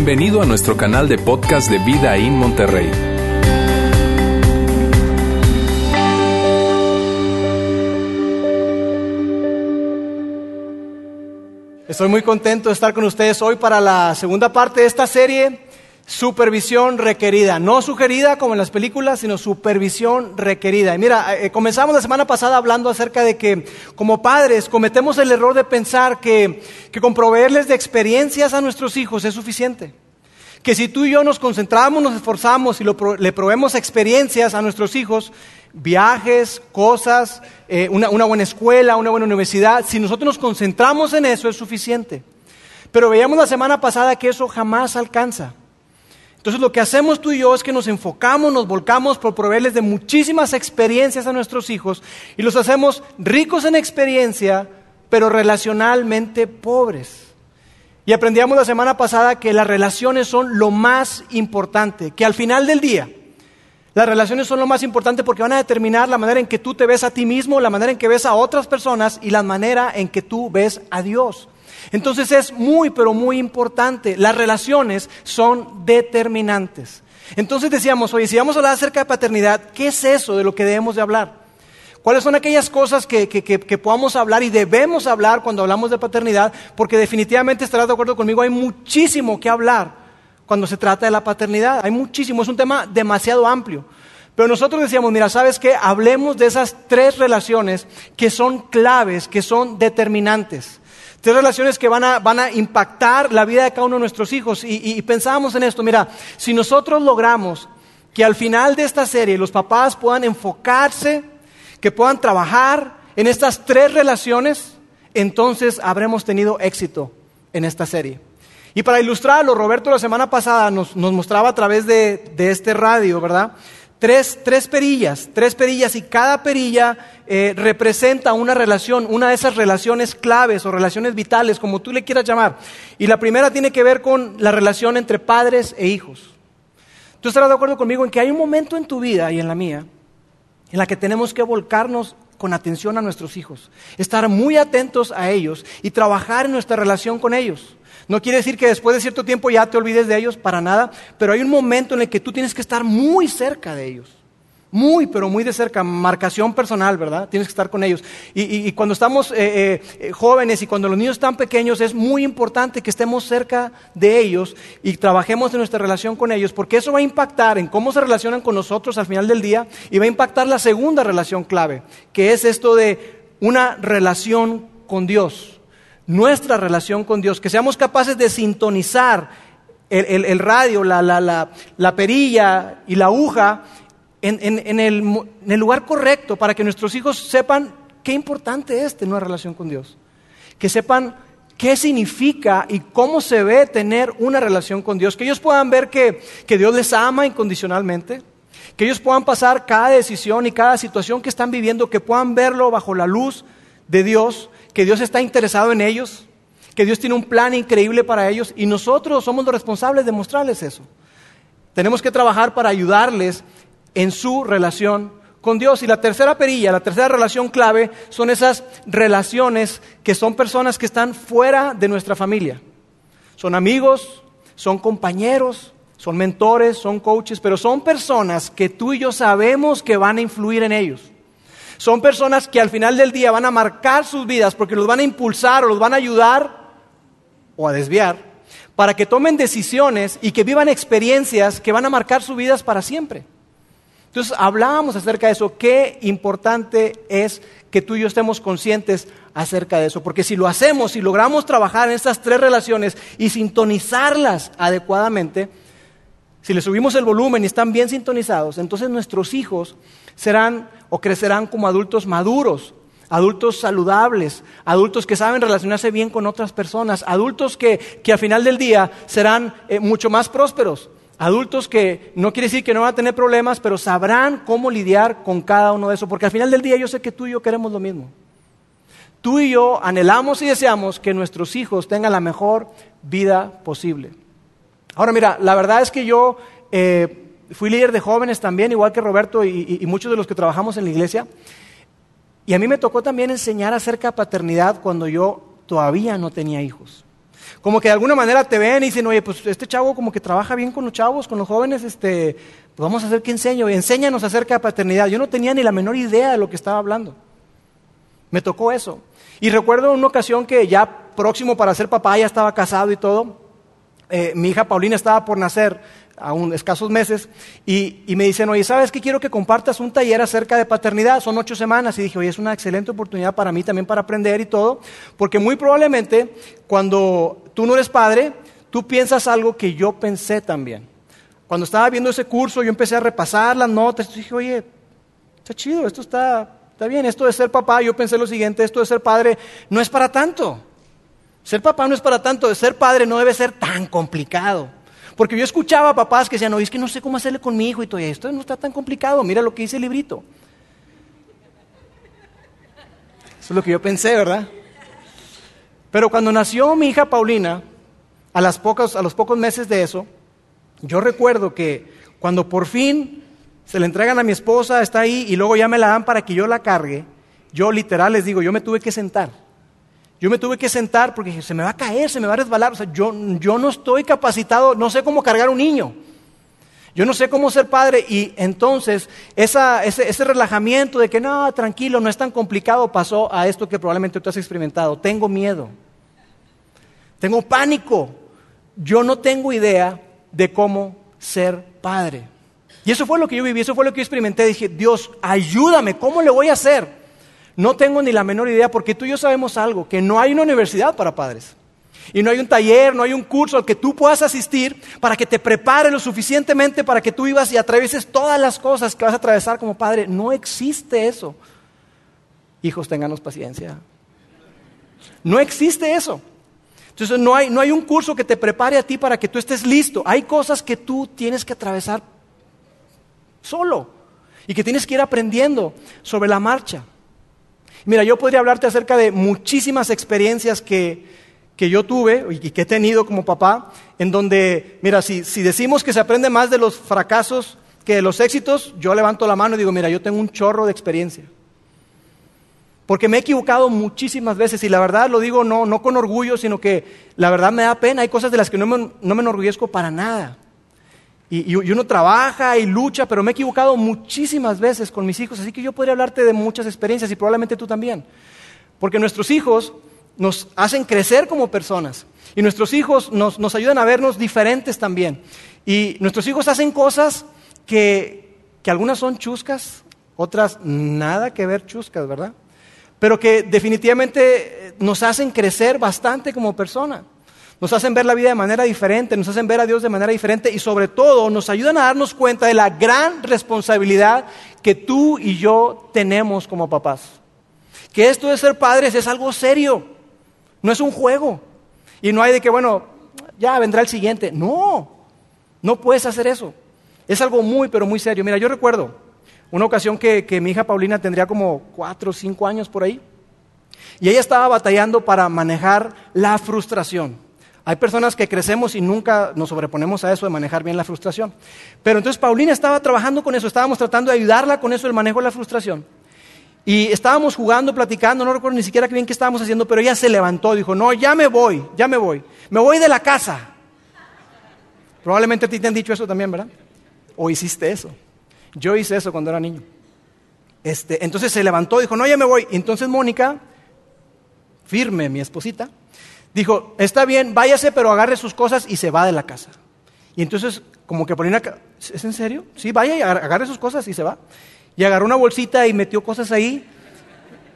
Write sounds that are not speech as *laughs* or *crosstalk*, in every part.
Bienvenido a nuestro canal de podcast de Vida en Monterrey. Estoy muy contento de estar con ustedes hoy para la segunda parte de esta serie, Supervisión requerida. No sugerida como en las películas, sino supervisión requerida. Y mira, eh, comenzamos la semana pasada hablando acerca de que como padres cometemos el error de pensar que, que con proveerles de experiencias a nuestros hijos es suficiente. Que si tú y yo nos concentramos, nos esforzamos y le proveemos experiencias a nuestros hijos, viajes, cosas, eh, una buena escuela, una buena universidad, si nosotros nos concentramos en eso es suficiente. Pero veíamos la semana pasada que eso jamás alcanza. Entonces lo que hacemos tú y yo es que nos enfocamos, nos volcamos por proveerles de muchísimas experiencias a nuestros hijos y los hacemos ricos en experiencia, pero relacionalmente pobres. Y aprendíamos la semana pasada que las relaciones son lo más importante, que al final del día las relaciones son lo más importante porque van a determinar la manera en que tú te ves a ti mismo, la manera en que ves a otras personas y la manera en que tú ves a Dios. Entonces es muy, pero muy importante. Las relaciones son determinantes. Entonces decíamos, oye, si vamos a hablar acerca de paternidad, ¿qué es eso de lo que debemos de hablar? ¿Cuáles son aquellas cosas que, que, podamos hablar y debemos hablar cuando hablamos de paternidad? Porque definitivamente estarás de acuerdo conmigo, hay muchísimo que hablar cuando se trata de la paternidad. Hay muchísimo, es un tema demasiado amplio. Pero nosotros decíamos, mira, ¿sabes qué? Hablemos de esas tres relaciones que son claves, que son determinantes. Tres relaciones que van a, van a impactar la vida de cada uno de nuestros hijos. Y, y pensábamos en esto, mira, si nosotros logramos que al final de esta serie los papás puedan enfocarse, que puedan trabajar en estas tres relaciones, entonces habremos tenido éxito en esta serie. Y para ilustrarlo, Roberto la semana pasada nos, mostraba a través de, este radio, ¿verdad? Tres, perillas, tres perillas y cada perilla eh, representa una relación, una de esas relaciones claves o relaciones vitales, como tú le quieras llamar. Y la primera tiene que ver con la relación entre padres e hijos. Tú estarás de acuerdo conmigo en que hay un momento en tu vida y en la mía en la que tenemos que volcarnos con atención a nuestros hijos, estar muy atentos a ellos y trabajar en nuestra relación con ellos. No quiere decir que después de cierto tiempo ya te olvides de ellos para nada, pero hay un momento en el que tú tienes que estar muy cerca de ellos. Muy, pero muy de cerca, marcación personal, ¿verdad? Tienes que estar con ellos. Y, cuando estamos eh, eh, eh, jóvenes y cuando los niños están pequeños, es muy importante que estemos cerca de ellos y trabajemos en nuestra relación con ellos, porque eso va a impactar en cómo se relacionan con nosotros al final del día y va a impactar la segunda relación clave, que es esto de una relación con Dios nuestra relación con Dios, que seamos capaces de sintonizar el, radio, la, perilla y la aguja en, el, lugar correcto para que nuestros hijos sepan qué importante es tener una relación con Dios, que sepan qué significa y cómo se ve tener una relación con Dios, que ellos puedan ver que, que Dios les ama incondicionalmente, que ellos puedan pasar cada decisión y cada situación que están viviendo, que puedan verlo bajo la luz de Dios que Dios está interesado en ellos, que Dios tiene un plan increíble para ellos y nosotros somos los responsables de mostrarles eso. Tenemos que trabajar para ayudarles en su relación con Dios. Y la tercera perilla, la tercera relación clave son esas relaciones que son personas que están fuera de nuestra familia. Son amigos, son compañeros, son mentores, son coaches, pero son personas que tú y yo sabemos que van a influir en ellos. Son personas que al final del día van a marcar sus vidas porque los van a impulsar o los van a ayudar o a desviar para que tomen decisiones y que vivan experiencias que van a marcar sus vidas para siempre. Entonces hablábamos acerca de eso, qué importante es que tú y yo estemos conscientes acerca de eso, porque si lo hacemos, si logramos trabajar en estas tres relaciones y sintonizarlas adecuadamente, si le subimos el volumen y están bien sintonizados, entonces nuestros hijos serán o crecerán como adultos maduros, adultos saludables, adultos que saben relacionarse bien con otras personas, adultos que, que al final del día serán eh, mucho más prósperos, adultos que no quiere decir que no van a tener problemas, pero sabrán cómo lidiar con cada uno de esos, porque al final del día yo sé que tú y yo queremos lo mismo. Tú y yo anhelamos y deseamos que nuestros hijos tengan la mejor vida posible. Ahora mira, la verdad es que yo... Eh, fui líder de jóvenes también, igual que Roberto y, muchos de los que trabajamos en la iglesia. Y a mí me tocó también enseñar acerca de paternidad cuando yo todavía no tenía hijos. Como que de alguna manera te ven y dicen, oye, pues este chavo como que trabaja bien con los chavos, con los jóvenes, este, pues vamos a hacer que enseño, enséñanos acerca de paternidad. Yo no tenía ni la menor idea de lo que estaba hablando. Me tocó eso. Y recuerdo una ocasión que ya próximo para ser papá, ya estaba casado y todo, eh, mi hija Paulina estaba por nacer a un escasos meses, y, y, me dicen, oye, ¿sabes qué? Quiero que compartas un taller acerca de paternidad, son ocho semanas, y dije, oye, es una excelente oportunidad para mí también para aprender y todo, porque muy probablemente cuando tú no eres padre, tú piensas algo que yo pensé también. Cuando estaba viendo ese curso, yo empecé a repasar las notas, y dije, oye, está chido, esto está, está bien, esto de ser papá, yo pensé lo siguiente, esto de ser padre no es para tanto. Ser papá no es para tanto, ser padre no debe ser tan complicado. Porque yo escuchaba a papás que decían, no, es que no sé cómo hacerle con mi hijo y todo esto no está tan complicado, mira lo que dice el librito. Eso es lo que yo pensé, ¿verdad? Pero cuando nació mi hija Paulina, a, las a los pocos meses de eso, yo recuerdo que cuando por fin se le entregan a mi esposa, está ahí, y luego ya me la dan para que yo la cargue, yo literal les digo, yo me tuve que sentar yo me tuve que sentar porque dije, se me va a caer, se me va a resbalar. O sea, yo, yo no estoy capacitado, no sé cómo cargar un niño. Yo no sé cómo ser padre. Y entonces ese, ese relajamiento de que no, tranquilo, no es tan complicado, pasó a esto que probablemente tú has experimentado. Tengo miedo. Tengo pánico. Yo no tengo idea de cómo ser padre. Y eso fue lo que yo viví, eso fue lo que yo experimenté. Dije, Dios, ayúdame, ¿cómo le voy a hacer? No tengo ni la menor idea porque tú y yo sabemos algo, que no hay una universidad para padres. Y no hay un taller, no hay un curso al que tú puedas asistir para que te prepare lo suficientemente para que tú vivas y atravieses todas las cosas que vas a atravesar como padre. No existe eso. Hijos, tenganos paciencia. No existe eso. Entonces no hay, no hay un curso que te prepare a ti para que tú estés listo. Hay cosas que tú tienes que atravesar solo y que tienes que ir aprendiendo sobre la marcha. Mira, yo podría hablarte acerca de muchísimas experiencias que, que yo tuve y que he tenido como papá, en donde, mira, si, si decimos que se aprende más de los fracasos que de los éxitos, yo levanto la mano y digo, mira, yo tengo un chorro de experiencia. Porque me he equivocado muchísimas veces y la verdad lo digo no, no con orgullo, sino que la verdad me da pena. Hay cosas de las que no me, no me enorgullezco para nada. Y, uno trabaja y lucha, pero me he equivocado muchísimas veces con mis hijos, así que yo podría hablarte de muchas experiencias y probablemente tú también. Porque nuestros hijos nos hacen crecer como personas y nuestros hijos nos, nos ayudan a vernos diferentes también. Y nuestros hijos hacen cosas que, que algunas son chuscas, otras nada que ver chuscas, ¿verdad? Pero que definitivamente nos hacen crecer bastante como personas nos hacen ver la vida de manera diferente, nos hacen ver a Dios de manera diferente y sobre todo nos ayudan a darnos cuenta de la gran responsabilidad que tú y yo tenemos como papás. Que esto de ser padres es algo serio, no es un juego. Y no hay de que, bueno, ya vendrá el siguiente. No, no puedes hacer eso. Es algo muy, pero muy serio. Mira, yo recuerdo una ocasión que, que mi hija Paulina tendría como cuatro o cinco años por ahí. Y ella estaba batallando para manejar la frustración. Hay personas que crecemos y nunca nos sobreponemos a eso de manejar bien la frustración. Pero entonces Paulina estaba trabajando con eso, estábamos tratando de ayudarla con eso del manejo de la frustración. Y estábamos jugando, platicando, no recuerdo ni siquiera bien qué estábamos haciendo, pero ella se levantó, dijo, no, ya me voy, ya me voy, me voy de la casa. Probablemente a ti te han dicho eso también, ¿verdad? O hiciste eso. Yo hice eso cuando era niño. Este, entonces se levantó, dijo, no, ya me voy. entonces Mónica, firme, mi esposita, dijo, está bien, váyase, pero agarre sus cosas y se va de la casa. Y entonces, como que Paulina, ¿es en serio? Sí, vaya y agarre sus cosas y se va. Y agarró una bolsita y metió cosas ahí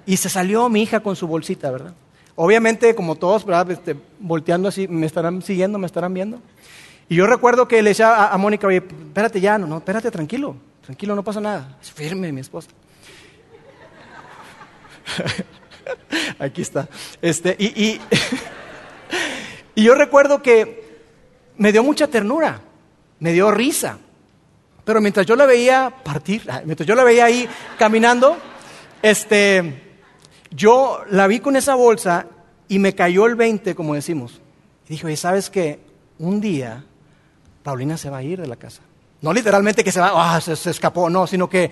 y se salió mi hija con su bolsita, ¿verdad? Obviamente, como todos, ¿verdad? Este, volteando así, me estarán siguiendo, me estarán viendo. Y yo recuerdo que le decía a, Mónica, oye, espérate ya, no, no, espérate, tranquilo, tranquilo, no pasa nada. Es firme, mi esposa. *laughs* Aquí está. Este, y, y *laughs* *laughs* Y yo recuerdo que me dio mucha ternura, me dio risa. Pero mientras yo la veía partir, *laughs* mientras yo la veía ahí caminando, este, yo la vi con esa bolsa y me cayó el 20, como decimos. Y dije, oye, ¿sabes qué? Un día Paulina se va a ir de la casa. No literalmente que se va, ah, se, se escapó, no, sino que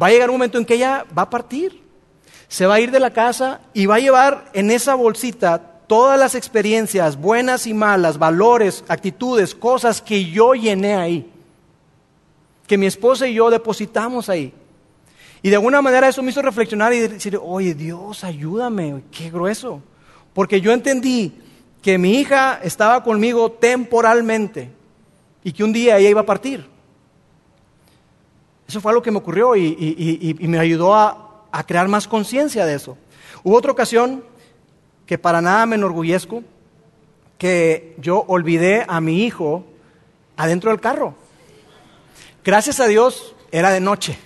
va a llegar un momento en que ella va a partir. Se va a ir de la casa y va a llevar en esa bolsita todas las experiencias, buenas y malas, valores, actitudes, cosas que yo llené ahí, que mi esposa y yo depositamos ahí. Y de alguna manera eso me hizo reflexionar y decir, oye Dios, ayúdame, qué grueso. Porque yo entendí que mi hija estaba conmigo temporalmente y que un día ella iba a partir. Eso fue algo que me ocurrió y, me ayudó a, a crear más conciencia de eso. Hubo otra ocasión que para nada me enorgullezco, que yo olvidé a mi hijo adentro del carro. Gracias a Dios era de noche,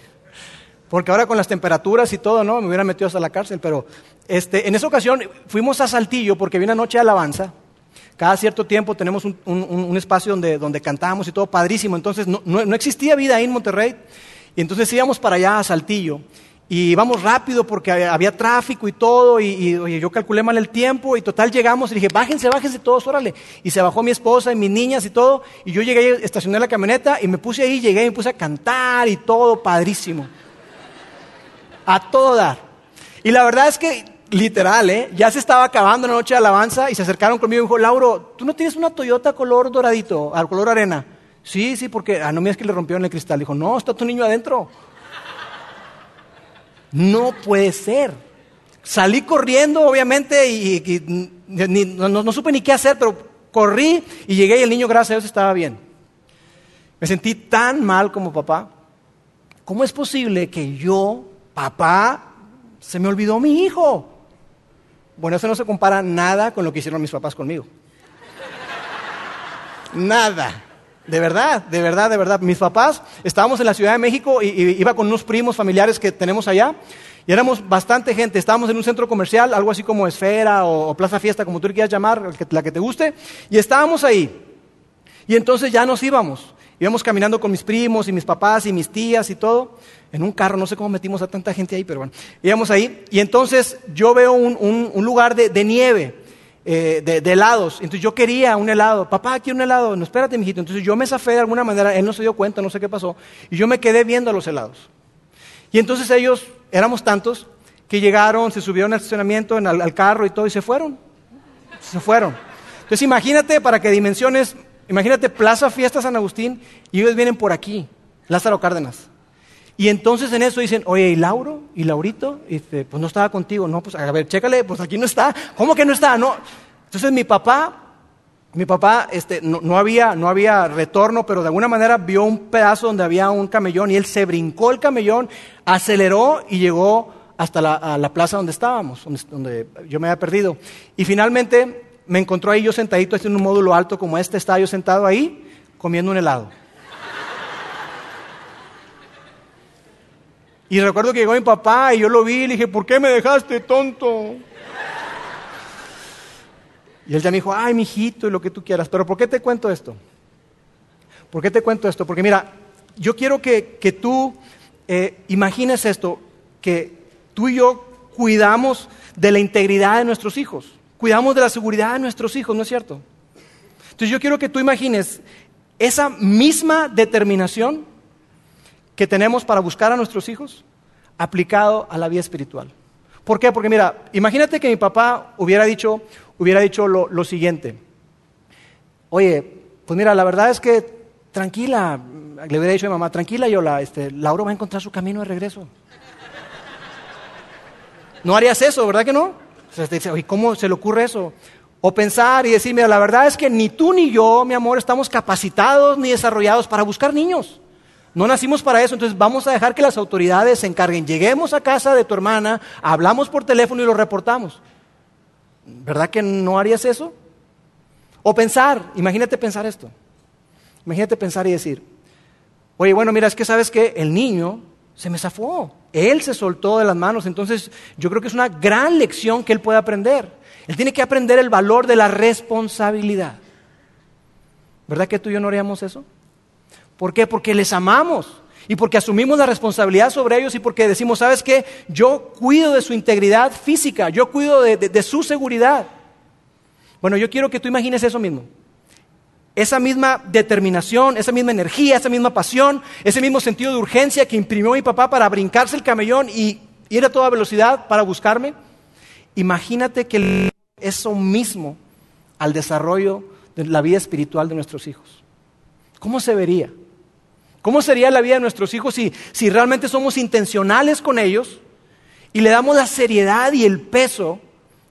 porque ahora con las temperaturas y todo, ¿no? Me hubiera metido hasta la cárcel, pero este, en esa ocasión fuimos a Saltillo porque había una noche de alabanza. Cada cierto tiempo tenemos un, espacio donde, donde cantamos y todo padrísimo. Entonces no, no existía vida ahí en Monterrey. Y entonces íbamos para allá a Saltillo. Y íbamos rápido porque había tráfico y todo, y, yo calculé mal el tiempo, y total llegamos y dije, bájense, bájense todos, órale. Y se bajó mi esposa y mis niñas y todo, y yo llegué, estacioné la camioneta y me puse ahí, llegué y me puse a cantar y todo, padrísimo. A todo dar. Y la verdad es que, literal, ¿eh? ya se estaba acabando la noche de alabanza y se acercaron conmigo y me dijo, Lauro, ¿tú no tienes una Toyota color doradito, al color arena? Sí, sí, porque, ah, no, mira, es que le rompieron el cristal. Dijo, no, está tu niño adentro. No puede ser. Salí corriendo, obviamente, y, no, supe ni qué hacer, pero corrí y llegué y el niño, gracias a Dios, estaba bien. Me sentí tan mal como papá. ¿Cómo es posible que yo, papá, se me olvidó mi hijo? Bueno, eso no se compara nada con lo que hicieron mis papás conmigo. Nada. De verdad, de verdad, de verdad. Mis papás, estábamos en la Ciudad de México y, iba con unos primos familiares que tenemos allá. Y éramos bastante gente. Estábamos en un centro comercial, algo así como Esfera o, Plaza Fiesta, como tú le quieras llamar, la que te guste. Y estábamos ahí. Y entonces ya nos íbamos. Íbamos caminando con mis primos y mis papás y mis tías y todo. En un carro, no sé cómo metimos a tanta gente ahí, pero bueno. Íbamos ahí. Y entonces yo veo un, lugar de nieve. Eh, de, helados. Entonces yo quería un helado. Papá, quiero un helado. No, espérate, mijito. Entonces yo me zafé de alguna manera. Él no se dio cuenta, no sé qué pasó. Y yo me quedé viendo los helados. Y entonces ellos, éramos tantos, que llegaron, se subieron al estacionamiento, al, carro y todo, y se fueron. Se fueron. Entonces imagínate, para que dimensiones, imagínate Plaza Fiesta San Agustín, y ellos vienen por aquí, Lázaro Cárdenas. Y entonces en eso dicen, oye, ¿y Lauro? ¿Y Laurito? Y dice, pues no estaba contigo. No, pues a ver, chécale, pues aquí no está. ¿Cómo que no está? No. Entonces mi papá, mi papá, este, no, había, no había retorno, pero de alguna manera vio un pedazo donde había un camellón y él se brincó el camellón, aceleró y llegó hasta la, la plaza donde estábamos, donde, yo me había perdido. Y finalmente me encontró ahí yo sentadito en un módulo alto como este, estaba yo sentado ahí comiendo un helado. Y recuerdo que llegó mi papá y yo lo vi y le dije, ¿por qué me dejaste tonto? Y él ya me dijo, ay, mijito, y lo que tú quieras. Pero ¿por qué te cuento esto? ¿Por qué te cuento esto? Porque mira, yo quiero que, tú eh, imagines esto, que tú y yo cuidamos de la integridad de nuestros hijos, cuidamos de la seguridad de nuestros hijos, ¿no es cierto? Entonces yo quiero que tú imagines esa misma determinación que tenemos para buscar a nuestros hijos aplicado a la vida espiritual. ¿Por qué? Porque mira, imagínate que mi papá hubiera dicho, hubiera dicho lo, siguiente. Oye, pues mira, la verdad es que tranquila, le hubiera dicho a mi mamá, tranquila Yola, este, Laura va a encontrar su camino de regreso. No harías eso, ¿verdad que no? O ¿cómo se le ocurre eso? O pensar y decir, mira, la verdad es que ni tú ni yo, mi amor, estamos capacitados ni desarrollados para buscar niños. No nacimos para eso, entonces vamos a dejar que las autoridades se encarguen. Lleguemos a casa de tu hermana, hablamos por teléfono y lo reportamos. ¿Verdad que no harías eso? O pensar, imagínate pensar esto. Imagínate pensar y decir, oye, bueno, mira, es que sabes que el niño se me zafó, él se soltó de las manos, entonces yo creo que es una gran lección que él puede aprender. Él tiene que aprender el valor de la responsabilidad. ¿Verdad que tú y yo no haríamos eso? ¿Por qué? Porque les amamos y porque asumimos la responsabilidad sobre ellos y porque decimos, ¿sabes qué? Yo cuido de su integridad física, yo cuido de, su seguridad. Bueno, yo quiero que tú imagines eso mismo. Esa misma determinación, esa misma energía, esa misma pasión, ese mismo sentido de urgencia que imprimió mi papá para brincarse el camellón y ir a toda velocidad para buscarme. Imagínate que eso mismo al desarrollo de la vida espiritual de nuestros hijos. ¿Cómo se vería? ¿Cómo sería la vida de nuestros hijos si, realmente somos intencionales con ellos y le damos la seriedad y el peso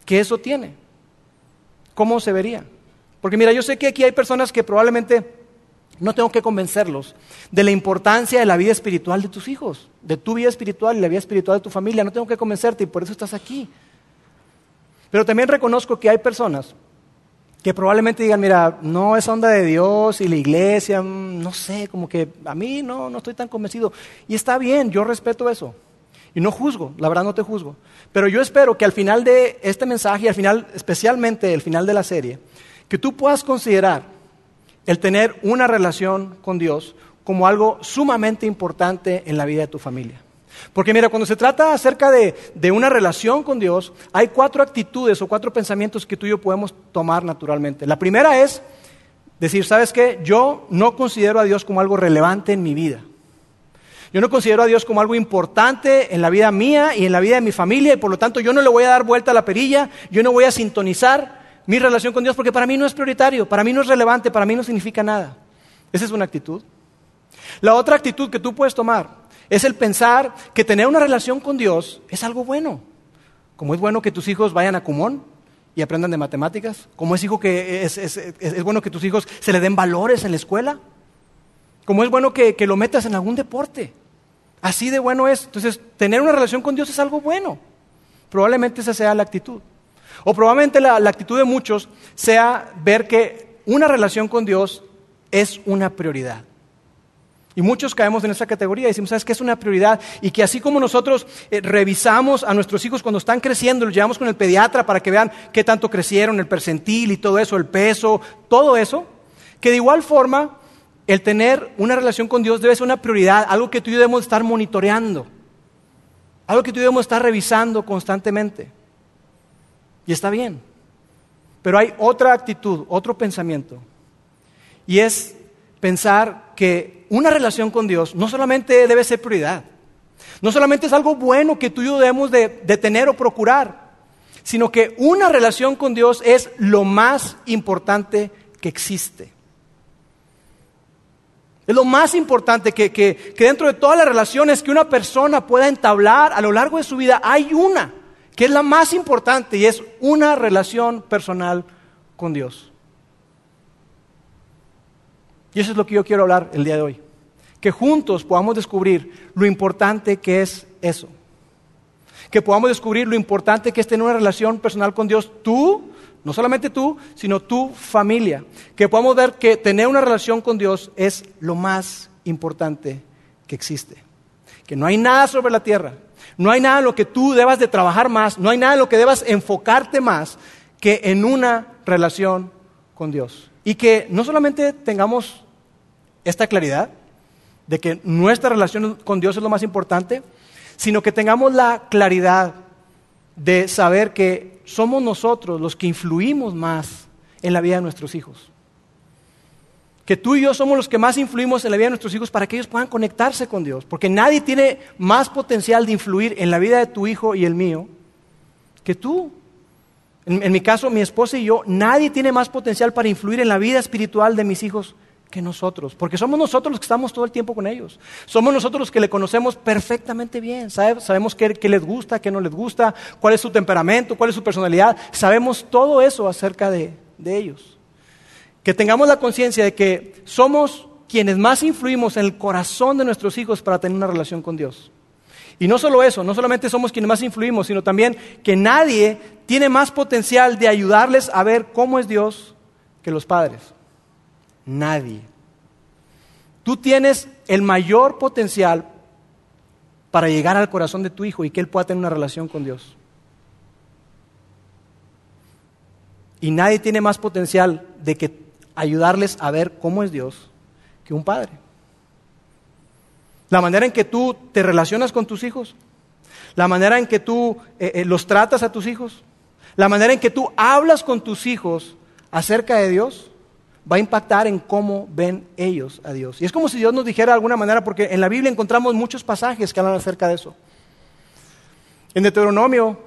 que eso tiene? ¿Cómo se vería? Porque mira, yo sé que aquí hay personas que probablemente no tengo que convencerlos de la importancia de la vida espiritual de tus hijos, de tu vida espiritual y la vida espiritual de tu familia. No tengo que convencerte y por eso estás aquí. Pero también reconozco que hay personas que probablemente digan, mira, no es onda de Dios y la iglesia, mm, no sé, como que a mí no, no estoy tan convencido. Y está bien, yo respeto eso. Y no juzgo, la verdad no te juzgo. Pero yo espero que al final de este mensaje al final, especialmente el final de la serie, que tú puedas considerar el tener una relación con Dios como algo sumamente importante en la vida de tu familia. Porque mira, cuando se trata acerca de, de, una relación con Dios, hay cuatro actitudes o cuatro pensamientos que tú y yo podemos tomar naturalmente. La primera es decir, ¿sabes qué? Yo no considero a Dios como algo relevante en mi vida. Yo no considero a Dios como algo importante en la vida mía y en la vida de mi familia y por lo tanto yo no le voy a dar vuelta a la perilla, yo no voy a sintonizar mi relación con Dios porque para mí no es prioritario, para mí no es relevante, para mí no significa nada. Esa es una actitud. La otra actitud que tú puedes tomar es el pensar que tener una relación con Dios es algo bueno. Como es bueno que tus hijos vayan a Cumón y aprendan de matemáticas, como es, hijo que es, bueno que tus hijos se le den valores en la escuela, como es bueno que, lo metas en algún deporte. Así de bueno es. Entonces, tener una relación con Dios es algo bueno. Probablemente esa sea la actitud. O probablemente la actitud de muchos sea ver que una relación con Dios es una prioridad. Y muchos caemos en esa categoría y decimos, ¿sabes qué es una prioridad? Y que así como nosotros eh, revisamos a nuestros hijos cuando están creciendo, los llevamos con el pediatra para que vean qué tanto crecieron, el percentil y todo eso, el peso, todo eso, que de igual forma el tener una relación con Dios debe ser una prioridad, algo que tú y yo debemos estar monitoreando, algo que tú y yo debemos estar revisando constantemente. Y está bien. Pero hay otra actitud, otro pensamiento, y es pensar que una relación con Dios no solamente debe ser prioridad, no solamente es algo bueno que tú y yo debemos de, tener o procurar, sino que una relación con Dios es lo más importante que existe. Es lo más importante que, que, dentro de todas las relaciones que una persona pueda entablar a lo largo de su vida, hay una que es la más importante y es una relación personal con Dios. Y eso es lo que yo quiero hablar el día de hoy. Que juntos podamos descubrir lo importante que es eso. Que podamos descubrir lo importante que es tener una relación personal con Dios. Tú, no solamente tú, sino tu familia. Que podamos ver que tener una relación con Dios es lo más importante que existe. Que no hay nada sobre la tierra. No hay nada en lo que tú debas de trabajar más. No hay nada en lo que debas enfocarte más que en una relación con Dios. Y que no solamente tengamos esta claridad de que nuestra relación con Dios es lo más importante, sino que tengamos la claridad de saber que somos nosotros los que influimos más en la vida de nuestros hijos. Que tú y yo somos los que más influimos en la vida de nuestros hijos para que ellos puedan conectarse con Dios. Porque nadie tiene más potencial de influir en la vida de tu hijo y el mío que tú. En, mi caso, mi esposa y yo, nadie tiene más potencial para influir en la vida espiritual de mis hijos que nosotros, porque somos nosotros los que estamos todo el tiempo con ellos. Somos nosotros los que le conocemos perfectamente bien. sabemos qué, les gusta, qué no les gusta, cuál es su temperamento, cuál es su personalidad. Sabemos todo eso acerca de, de ellos. Que tengamos la conciencia de que somos quienes más influimos en el corazón de nuestros hijos para tener una relación con Dios. Y no solo eso, no solamente somos quienes más influimos, sino también que nadie tiene más potencial de ayudarles a ver cómo es Dios que los padres. Nadie. Tú tienes el mayor potencial para llegar al corazón de tu hijo y que él pueda tener una relación con Dios. Y nadie tiene más potencial de que ayudarles a ver cómo es Dios que un padre. La manera en que tú te relacionas con tus hijos, la manera en que tú eh, eh, los tratas a tus hijos, la manera en que tú hablas con tus hijos acerca de Dios, va a impactar en cómo ven ellos a Dios. Y es como si Dios nos dijera de alguna manera, porque en la Biblia encontramos muchos pasajes que hablan acerca de eso. En Deuteronomio,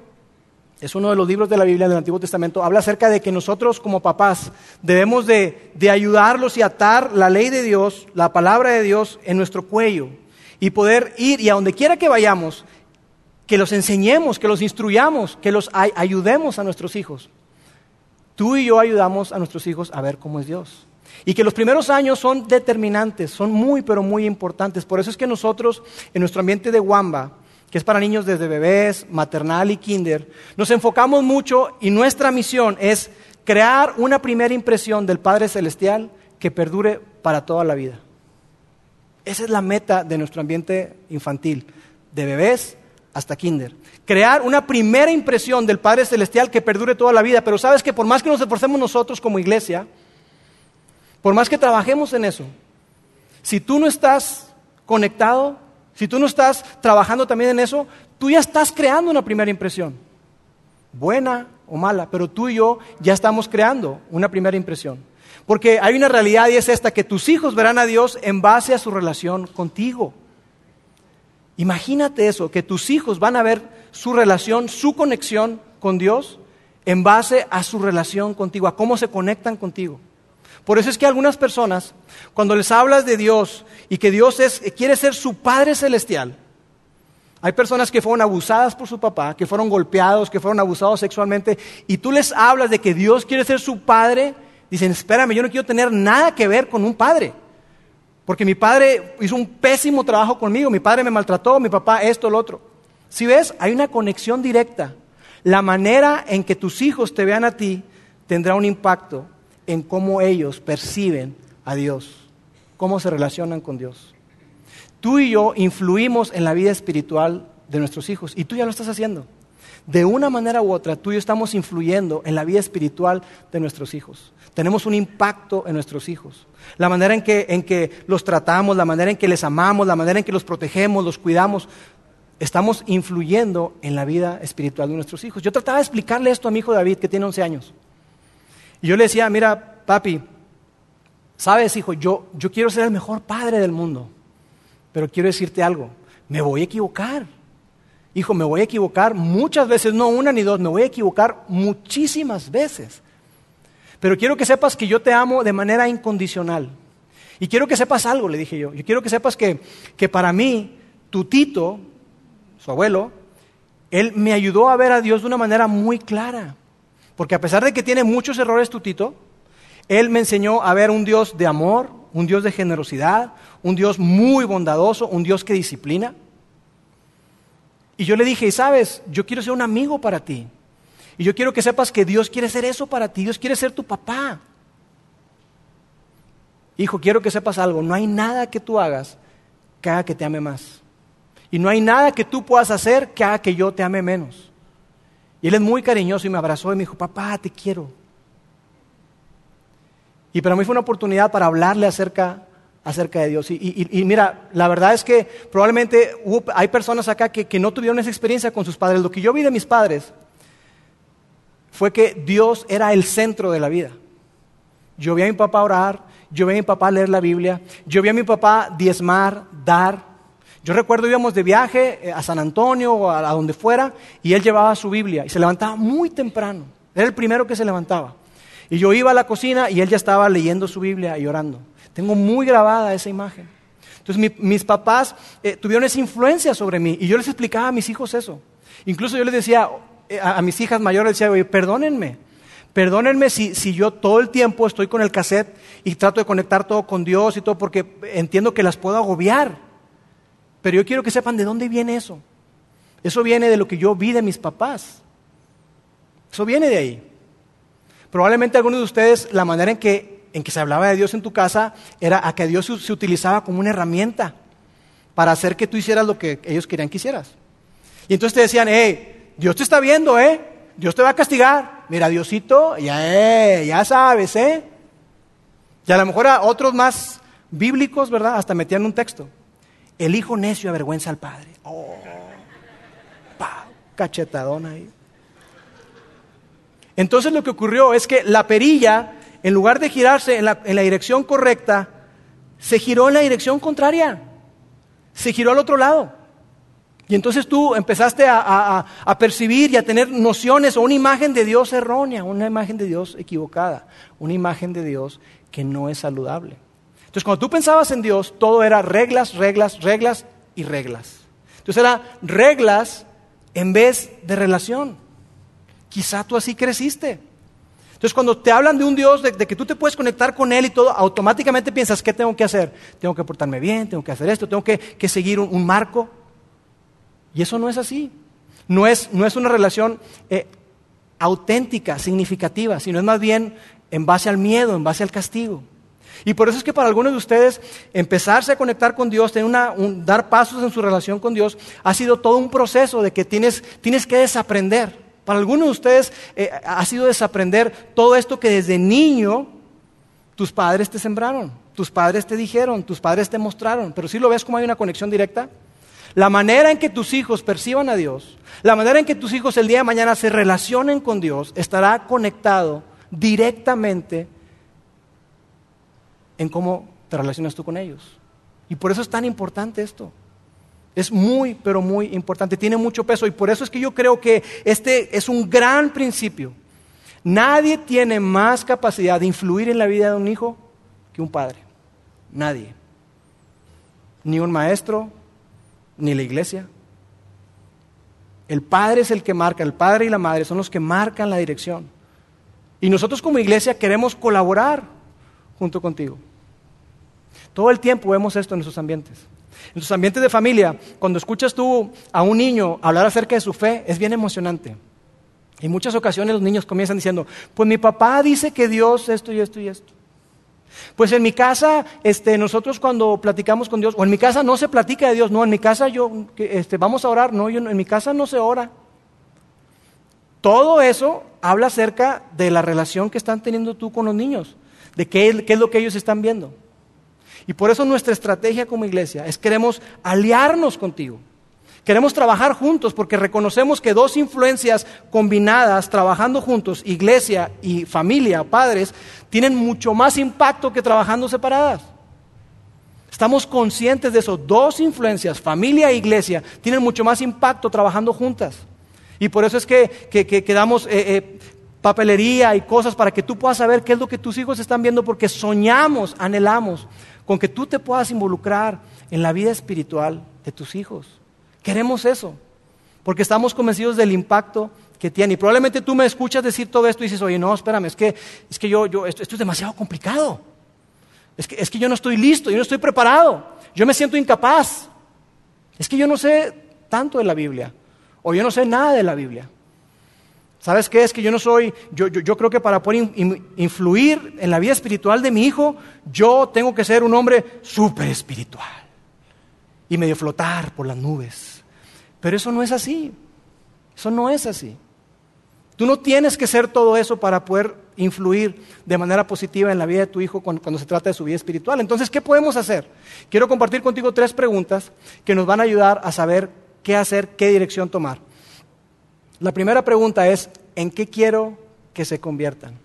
es uno de los libros de la Biblia del Antiguo Testamento, habla acerca de que nosotros como papás debemos de, de, ayudarlos y atar la ley de Dios, la palabra de Dios en nuestro cuello y poder ir y a donde quiera que vayamos, que los enseñemos, que los instruyamos, que los ayudemos a nuestros hijos. Tú y yo ayudamos a nuestros hijos a ver cómo es Dios. Y que los primeros años son determinantes, son muy, pero muy importantes. Por eso es que nosotros, en nuestro ambiente de Wamba, que es para niños desde bebés, maternal y kinder, nos enfocamos mucho y nuestra misión es crear una primera impresión del Padre Celestial que perdure para toda la vida. Esa es la meta de nuestro ambiente infantil, de bebés hasta kinder. Crear una primera impresión del Padre Celestial que perdure toda la vida. Pero sabes que por más que nos esforcemos nosotros como iglesia, por más que trabajemos en eso, si tú no estás conectado, si tú no estás trabajando también en eso, tú ya estás creando una primera impresión. Buena o mala, pero tú y yo ya estamos creando una primera impresión. Porque hay una realidad y es esta, que tus hijos verán a Dios en base a su relación contigo. Imagínate eso, que tus hijos van a ver su relación, su conexión con Dios en base a su relación contigo, a cómo se conectan contigo. Por eso es que algunas personas, cuando les hablas de Dios y que Dios es, quiere ser su Padre Celestial, hay personas que fueron abusadas por su papá, que fueron golpeados, que fueron abusados sexualmente, y tú les hablas de que Dios quiere ser su Padre, dicen, espérame, yo no quiero tener nada que ver con un Padre. Porque mi padre hizo un pésimo trabajo conmigo, mi padre me maltrató, mi papá esto, lo otro. Si ves, hay una conexión directa. La manera en que tus hijos te vean a ti tendrá un impacto en cómo ellos perciben a Dios, cómo se relacionan con Dios. Tú y yo influimos en la vida espiritual de nuestros hijos y tú ya lo estás haciendo. De una manera u otra, tú y yo estamos influyendo en la vida espiritual de nuestros hijos. Tenemos un impacto en nuestros hijos. La manera en que, en que los tratamos, la manera en que les amamos, la manera en que los protegemos, los cuidamos, estamos influyendo en la vida espiritual de nuestros hijos. Yo trataba de explicarle esto a mi hijo David, que tiene 11 años. Y yo le decía, mira, papi, sabes, hijo, yo, yo quiero ser el mejor padre del mundo, pero quiero decirte algo, me voy a equivocar. Hijo, me voy a equivocar muchas veces, no una ni dos, me voy a equivocar muchísimas veces. Pero quiero que sepas que yo te amo de manera incondicional. Y quiero que sepas algo, le dije yo. Yo quiero que sepas que, que para mí, tu tito, su abuelo, él me ayudó a ver a Dios de una manera muy clara. Porque a pesar de que tiene muchos errores tu tito, él me enseñó a ver un Dios de amor, un Dios de generosidad, un Dios muy bondadoso, un Dios que disciplina. Y yo le dije, y sabes, yo quiero ser un amigo para ti. Y yo quiero que sepas que Dios quiere ser eso para ti. Dios quiere ser tu papá. Hijo, quiero que sepas algo. No hay nada que tú hagas que haga que te ame más. Y no hay nada que tú puedas hacer que haga que yo te ame menos. Y él es muy cariñoso y me abrazó y me dijo, papá, te quiero. Y para mí fue una oportunidad para hablarle acerca acerca de Dios. Y, mira, la verdad es que probablemente hay personas acá que, no tuvieron esa experiencia con sus padres. Lo que yo vi de mis padres fue que Dios era el centro de la vida. Yo vi a mi papá orar, yo vi a mi papá leer la Biblia, yo vi a mi papá diezmar, dar. Yo recuerdo íbamos de viaje eh, a San Antonio o a donde fuera y él llevaba su Biblia y se levantaba muy temprano. Era el primero que se levantaba. Y yo iba a la cocina y él ya estaba leyendo su Biblia y orando. Tengo muy grabada esa imagen. Entonces mis papás eh, tuvieron esa influencia sobre mí y yo les explicaba a mis hijos eso. Incluso yo les decía eh, a, mis hijas mayores, decía, oye, perdónenme. Perdónenme si, si yo todo el tiempo estoy con el cassette y trato de conectar todo con Dios y todo porque entiendo que las puedo agobiar. Pero yo quiero que sepan de dónde viene eso. Eso viene de lo que yo vi de mis papás. Eso viene de ahí. Probablemente algunos de ustedes, la manera en que en que se hablaba de Dios en tu casa era a que Dios se, utilizaba como una herramienta para hacer que tú hicieras lo que ellos querían que hicieras. Y entonces te decían, hey, Dios te está viendo, ¿eh? Dios te va a castigar. Mira, Diosito, ya, eh, ya sabes, ¿eh? Y a lo mejor a otros más bíblicos, ¿verdad? Hasta metían un texto. El hijo necio avergüenza al padre. Oh, pa, cachetadón ahí. Entonces lo que ocurrió es que la perilla en lugar de girarse en la, dirección correcta, se giró en la dirección contraria. Se giró al otro lado. Y entonces tú empezaste a, a, percibir y a tener nociones o una imagen de Dios errónea, una imagen de Dios equivocada, una imagen de Dios que no es saludable. Entonces cuando tú pensabas en Dios, todo era reglas, reglas, reglas y reglas. Entonces era reglas en vez de relación. Quizá tú así creciste. Entonces, cuando te hablan de un Dios, de, que tú te puedes conectar con Él y todo, automáticamente piensas, ¿qué tengo que hacer? Tengo que portarme bien, tengo que hacer esto, tengo que, seguir un, marco. Y eso no es así. No es, no es una relación eh, auténtica, significativa, sino es más bien en base al miedo, en base al castigo. Y por eso es que para algunos de ustedes empezarse a conectar con Dios, tener una, dar pasos en su relación con Dios, ha sido todo un proceso de que tienes, tienes que desaprender. Para algunos de ustedes eh, ha sido desaprender todo esto que desde niño tus padres te sembraron, tus padres te dijeron, tus padres te mostraron. Pero si lo ves como hay una conexión directa. La manera en que tus hijos perciban a Dios, la manera en que tus hijos el día de mañana se relacionen con Dios, estará conectado directamente en cómo te relacionas tú con ellos. Y por eso es tan importante esto. Es muy, pero muy importante, tiene mucho peso y por eso es que yo creo que este es un gran principio. Nadie tiene más capacidad de influir en la vida de un hijo que un padre. Nadie. Ni un maestro, ni la iglesia. El padre es el que marca, el padre y la madre son los que marcan la dirección. Y nosotros como iglesia queremos colaborar junto contigo. Todo el tiempo vemos esto en nuestros ambientes. En tus ambientes de familia, cuando escuchas tú a un niño hablar acerca de su fe, es bien emocionante. En muchas ocasiones los niños comienzan diciendo, pues mi papá dice que Dios esto y esto y esto. Pues en mi casa, este, nosotros cuando platicamos con Dios, o en mi casa no se platica de Dios, no, en mi casa yo, este, vamos a orar, no, yo, en mi casa no se ora. Todo eso habla acerca de la relación que están teniendo tú con los niños, de qué, qué es lo que ellos están viendo. Y por eso nuestra estrategia como iglesia es queremos aliarnos contigo. Queremos trabajar juntos porque reconocemos que dos influencias combinadas, trabajando juntos, iglesia y familia, padres, tienen mucho más impacto que trabajando separadas. Estamos conscientes de eso. Dos influencias, familia e iglesia, tienen mucho más impacto trabajando juntas. Y por eso es que, que, eh, eh, papelería y cosas para que tú puedas saber qué es lo que tus hijos están viendo porque soñamos, anhelamos con que tú te puedas involucrar en la vida espiritual de tus hijos. Queremos eso, porque estamos convencidos del impacto que tiene. Y probablemente tú me escuchas decir todo esto y dices, oye, no, espérame, es que, es que yo, yo esto, es demasiado complicado. Es que, es que yo no estoy listo, yo no estoy preparado, yo me siento incapaz. Es que yo no sé tanto de la Biblia, o yo no sé nada de la Biblia. ¿Sabes qué? Es que yo no soy, yo, yo, creo que para poder influir en la vida espiritual de mi hijo, yo tengo que ser un hombre súper espiritual y medio flotar por las nubes. Pero eso no es así. Eso no es así. Tú no tienes que ser todo eso para poder influir de manera positiva en la vida de tu hijo cuando, cuando, se trata de su vida espiritual. Entonces, ¿qué podemos hacer? Quiero compartir contigo tres preguntas que nos van a ayudar a saber qué hacer, qué dirección tomar. La primera pregunta es, ¿en qué quiero que se conviertan?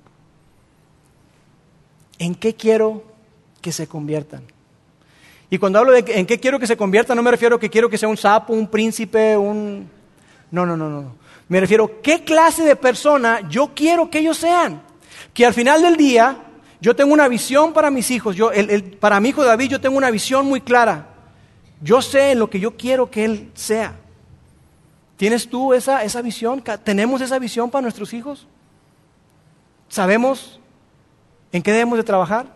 ¿En qué quiero que se conviertan? Y cuando hablo de en qué quiero que se conviertan, no me refiero a que quiero que sea un sapo, un príncipe, un... No, no, no, no. Me refiero qué clase de persona yo quiero que ellos sean. Que al final del día yo tengo una visión para mis hijos. Yo, para mi hijo David yo tengo una visión muy clara. Yo sé lo que yo quiero que él sea. ¿Tienes tú esa, esa visión? ¿Tenemos esa visión para nuestros hijos? ¿Sabemos en qué debemos de trabajar?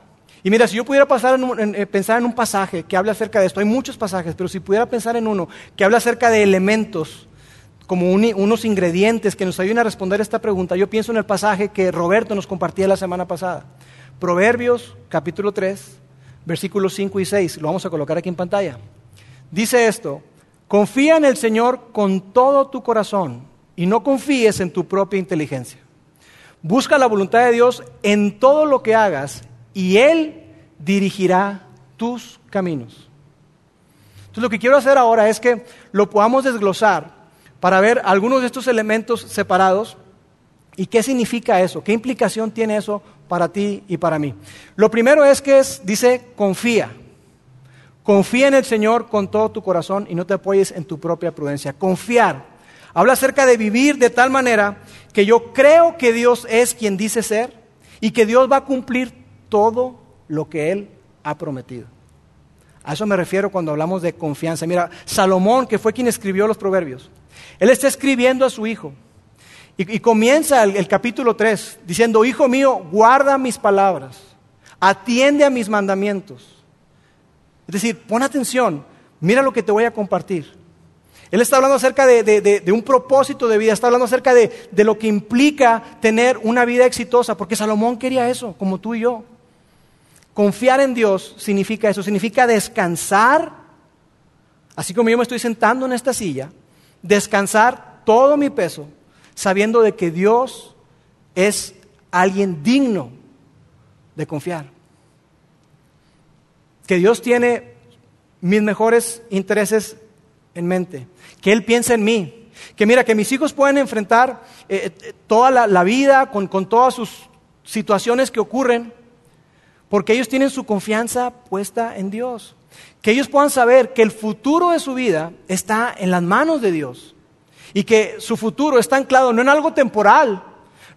Y mira, si yo pudiera eh, pensar en un pasaje que habla acerca de esto, hay muchos pasajes, pero si pudiera pensar en uno que habla acerca de elementos, como unos ingredientes que nos ayuden a responder esta pregunta, yo pienso en el pasaje que Roberto nos compartía la semana pasada. Proverbios capítulo 3, versículos 5 y 6, lo vamos a colocar aquí en pantalla. Dice esto, Confía en el Señor con todo tu corazón y no confíes en tu propia inteligencia. Busca la voluntad de Dios en todo lo que hagas y Él dirigirá tus caminos. Entonces lo que quiero hacer ahora es que lo podamos desglosar para ver algunos de estos elementos separados y qué significa eso, qué implicación tiene eso para ti y para mí. Lo primero es que es, dice, confía. Confía en el Señor con todo tu corazón y no te apoyes en tu propia prudencia. Confiar. Habla acerca de vivir de tal manera que yo creo que Dios es quien dice ser y que Dios va a cumplir todo lo que Él ha prometido. A eso me refiero cuando hablamos de confianza. Mira, Salomón, que fue quien escribió los proverbios, él está escribiendo a su hijo. Y, comienza el, el capítulo 3 diciendo, Hijo mío, guarda mis palabras, atiende a mis mandamientos. Es decir, pon atención, mira lo que te voy a compartir. Él está hablando acerca de, un propósito de vida, está hablando acerca de, lo que implica tener una vida exitosa, porque Salomón quería eso, como tú y yo. Confiar en Dios significa eso, significa descansar, así como yo me estoy sentando en esta silla, descansar todo mi peso, sabiendo de que Dios es alguien digno de confiar. Que Dios tiene mis mejores intereses en mente que Él piensa en mí, que mira, que mis hijos pueden enfrentar eh, eh, toda la, vida con, con todas sus situaciones que ocurren, porque ellos tienen su confianza puesta en Dios. Que ellos puedan saber que el futuro de su vida está en las manos de Dios y que su futuro está anclado no en algo temporal,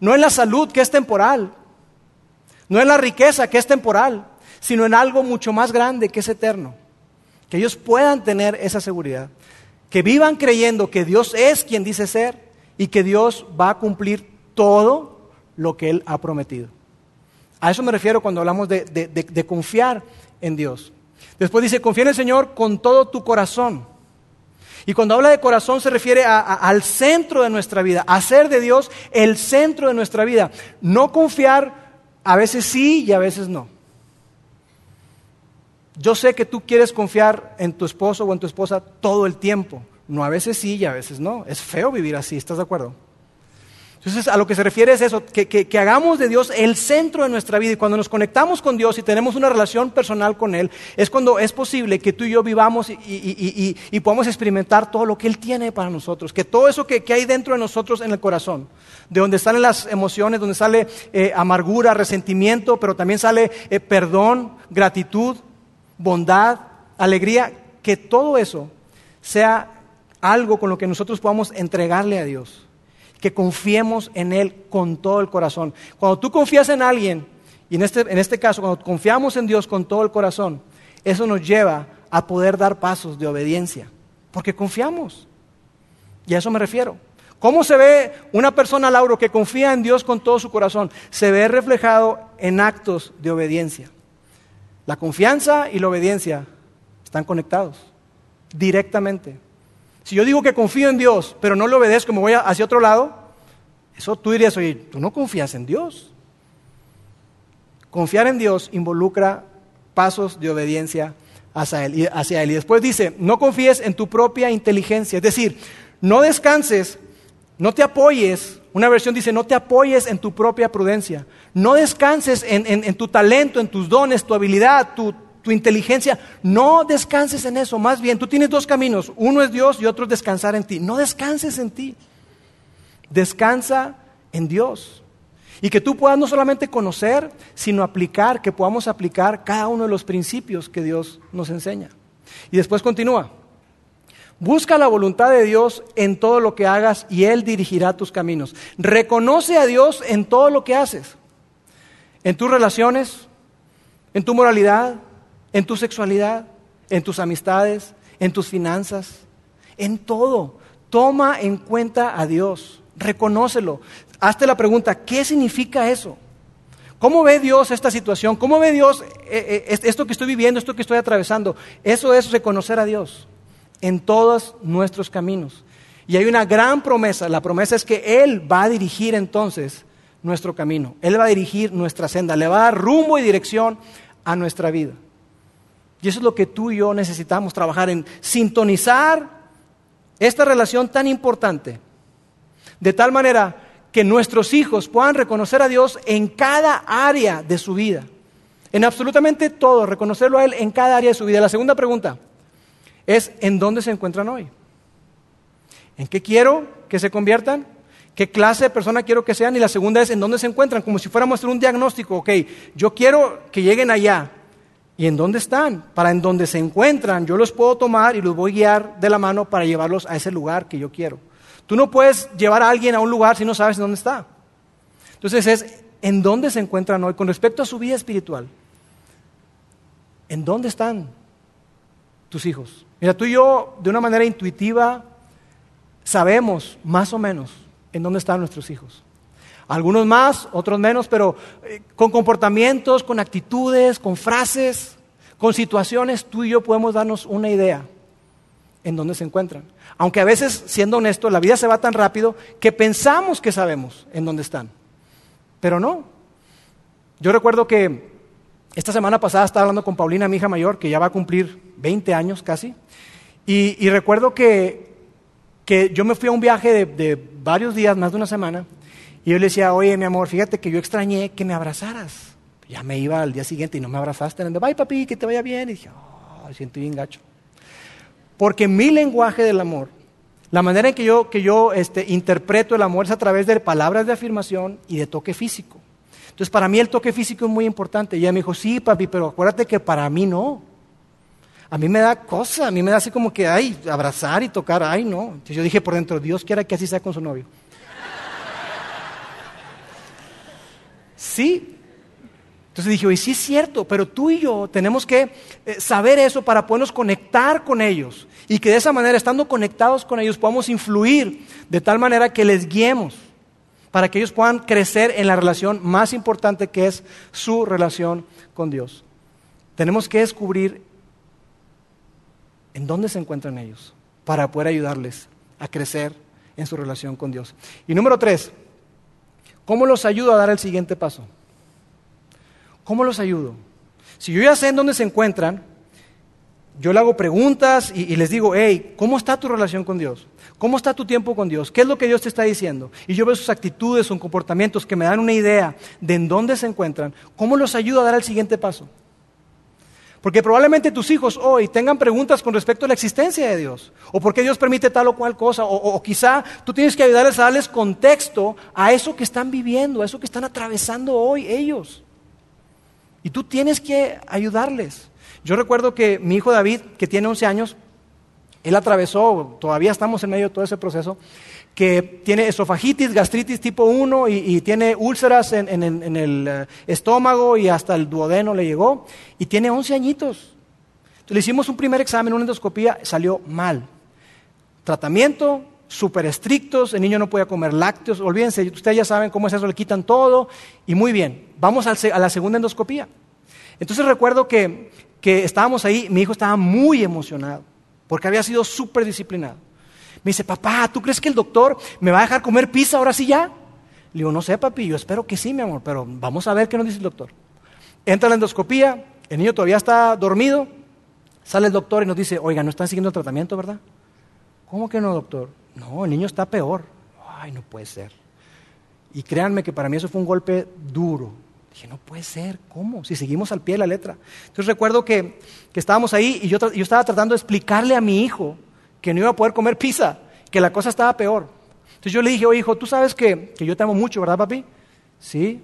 no en la salud que es temporal, no en la riqueza que es temporal, sino en algo mucho más grande que es eterno. Que ellos puedan tener esa seguridad que vivan creyendo que Dios es quien dice ser y que Dios va a cumplir todo lo que Él ha prometido. A eso me refiero cuando hablamos de, confiar en Dios. Después dice, confía en el Señor con todo tu corazón. Y cuando habla de corazón se refiere al centro de nuestra vida, a hacer de Dios el centro de nuestra vida. No confiar a veces sí y a veces no. Yo sé que tú quieres confiar en tu esposo o en tu esposa todo el tiempo. No, a veces sí y a veces no. Es feo vivir así, ¿estás de acuerdo? Entonces, a lo que se refiere es eso, que, hagamos de Dios el centro de nuestra vida. Y cuando nos conectamos con Dios y tenemos una relación personal con Él, es cuando es posible que tú y yo vivamos y, podamos experimentar todo lo que Él tiene para nosotros. Que todo eso que, hay dentro de nosotros en el corazón, de donde salen las emociones, donde sale eh, amargura, resentimiento, pero también sale eh, perdón, gratitud, bondad, alegría, que todo eso sea algo con lo que nosotros podamos entregarle a Dios, que confiemos en Él con todo el corazón. Cuando tú confías en alguien, y en este, en este caso, cuando confiamos en Dios con todo el corazón, eso nos lleva a poder dar pasos de obediencia, porque confiamos. Y a eso me refiero. ¿Cómo se ve una persona, Lauro, que confía en Dios con todo su corazón? Se ve reflejado en actos de obediencia. La confianza y la obediencia están conectados directamente. Si yo digo que confío en Dios, pero no le obedezco, me voy hacia otro lado, eso tú dirías, oye, tú no confías en Dios. Confiar en Dios involucra pasos de obediencia hacia él, hacia él. Y después dice, no confíes en tu propia inteligencia, es decir, no descanses, no te apoyes una versión dice, no te apoyes en tu propia prudencia, no descanses en, tu talento, en tus dones, tu habilidad, tu, tu, inteligencia, no descanses en eso, más bien tú tienes dos caminos, uno es Dios y otro es descansar en ti, no descanses en ti, descansa en Dios. Y que tú puedas no solamente conocer, sino aplicar, que podamos aplicar cada uno de los principios que Dios nos enseña. Y después continúa. Busca la voluntad de Dios en todo lo que hagas y Él dirigirá tus caminos. Reconoce a Dios en todo lo que haces. En tus relaciones, en tu moralidad, en tu sexualidad, en tus amistades, en tus finanzas, en todo. Toma en cuenta a Dios. Reconócelo. Hazte la pregunta, ¿qué significa eso? ¿Cómo ve Dios esta situación? ¿Cómo ve Dios eh, eh, esto que estoy viviendo, esto que estoy atravesando? Eso es reconocer a Dios en todos nuestros caminos. Y hay una gran promesa. La promesa es que Él va a dirigir entonces nuestro camino. Él va a dirigir nuestra senda. Le va a dar rumbo y dirección a nuestra vida. Y eso es lo que tú y yo necesitamos trabajar en sintonizar esta relación tan importante. De tal manera que nuestros hijos puedan reconocer a Dios en cada área de su vida. En absolutamente todo, reconocerlo a Él en cada área de su vida. La segunda pregunta es en dónde se encuentran hoy. ¿En qué quiero que se conviertan? ¿Qué clase de persona quiero que sean? Y la segunda es en dónde se encuentran, como si fuéramos a hacer un diagnóstico. Ok, yo quiero que lleguen allá. ¿Y en dónde están? Para en donde se encuentran, yo los puedo tomar y los voy a guiar de la mano para llevarlos a ese lugar que yo quiero. Tú no puedes llevar a alguien a un lugar si no sabes dónde está. Entonces es en dónde se encuentran hoy con respecto a su vida espiritual. ¿En dónde están tus hijos? Mira, tú y yo, de una manera intuitiva, sabemos más o menos en dónde están nuestros hijos. Algunos más, otros menos, pero eh, con comportamientos, con actitudes, con frases, con situaciones, tú y yo podemos darnos una idea en dónde se encuentran. Aunque a veces, siendo honesto, la vida se va tan rápido que pensamos que sabemos en dónde están, pero no. Yo recuerdo que esta semana pasada estaba hablando con Paulina, mi hija mayor, que ya va a cumplir 20 años casi, y, recuerdo que, yo me fui a un viaje de, de varios días, más de una semana, y yo le decía, oye, mi amor, fíjate que yo extrañé que me abrazaras. Ya me iba al día siguiente y no me abrazaste. Bye, papi, que te vaya bien. Y dije, oh, siento bien gacho. Porque mi lenguaje del amor, la manera en que yo, que yo este, interpreto el amor es a través de palabras de afirmación y de toque físico. Entonces, para mí el toque físico es muy importante. Y ella me dijo, sí, papi, pero acuérdate que para mí no. A mí me da cosa, a mí me da así como que, ay, abrazar y tocar, ay, no. Entonces yo dije por dentro, Dios quiera que así sea con su novio. Sí. Entonces dije, oye, sí es cierto, pero tú y yo tenemos que eh, saber eso para podernos conectar con ellos y que de esa manera, estando conectados con ellos, podamos influir de tal manera que les guiemos para que ellos puedan crecer en la relación más importante que es su relación con Dios. Tenemos que descubrir en dónde se encuentran ellos para poder ayudarles a crecer en su relación con Dios. Y número tres, ¿Cómo los ayudo a dar el siguiente paso? ¿Cómo los ayudo? Si yo ya sé en dónde se encuentran, yo le hago preguntas y, les digo, hey, ¿cómo está tu relación con Dios? ¿Cómo está tu tiempo con Dios? ¿Qué es lo que Dios te está diciendo? Y yo veo sus actitudes, sus comportamientos que me dan una idea de en dónde se encuentran. ¿Cómo los ayudo a dar el siguiente paso? Porque probablemente tus hijos hoy tengan preguntas con respecto a la existencia de Dios, o por qué Dios permite tal o cual cosa, o, quizá tú tienes que ayudarles a darles contexto a eso que están viviendo, a eso que están atravesando hoy ellos. Y tú tienes que ayudarles. Yo recuerdo que mi hijo David, que tiene 11 años, él atravesó, todavía estamos en medio de todo ese proceso, que tiene esofagitis, gastritis tipo 1 y, tiene úlceras en, el eh, estómago y hasta el duodeno le llegó y tiene 11 añitos. Entonces, le hicimos un primer examen, una endoscopía, salió mal. Tratamiento, súper estrictos, el niño no podía comer lácteos, olvídense, ustedes ya saben cómo es eso, le quitan todo y muy bien, vamos a la segunda endoscopía. Entonces recuerdo que, que estábamos ahí, mi hijo estaba muy emocionado porque había sido súper disciplinado. Me dice, papá, ¿tú crees que el doctor me va a dejar comer pizza ahora sí ya? Le digo, no sé, papi, yo espero que sí, mi amor, pero vamos a ver qué nos dice el doctor. Entra la endoscopía, el niño todavía está dormido, sale el doctor y nos dice, oiga, no están siguiendo el tratamiento, ¿verdad? ¿Cómo que no, doctor? No, el niño está peor. Ay, no puede ser. Y créanme que para mí eso fue un golpe duro. Dije, no puede ser, ¿cómo? Si seguimos al pie de la letra. Entonces recuerdo que, estábamos ahí y yo, yo estaba tratando de explicarle a mi hijo que no iba a poder comer pizza, que la cosa estaba peor. Entonces yo le dije, oye hijo, tú sabes que, que yo te amo mucho, ¿verdad papi? Sí.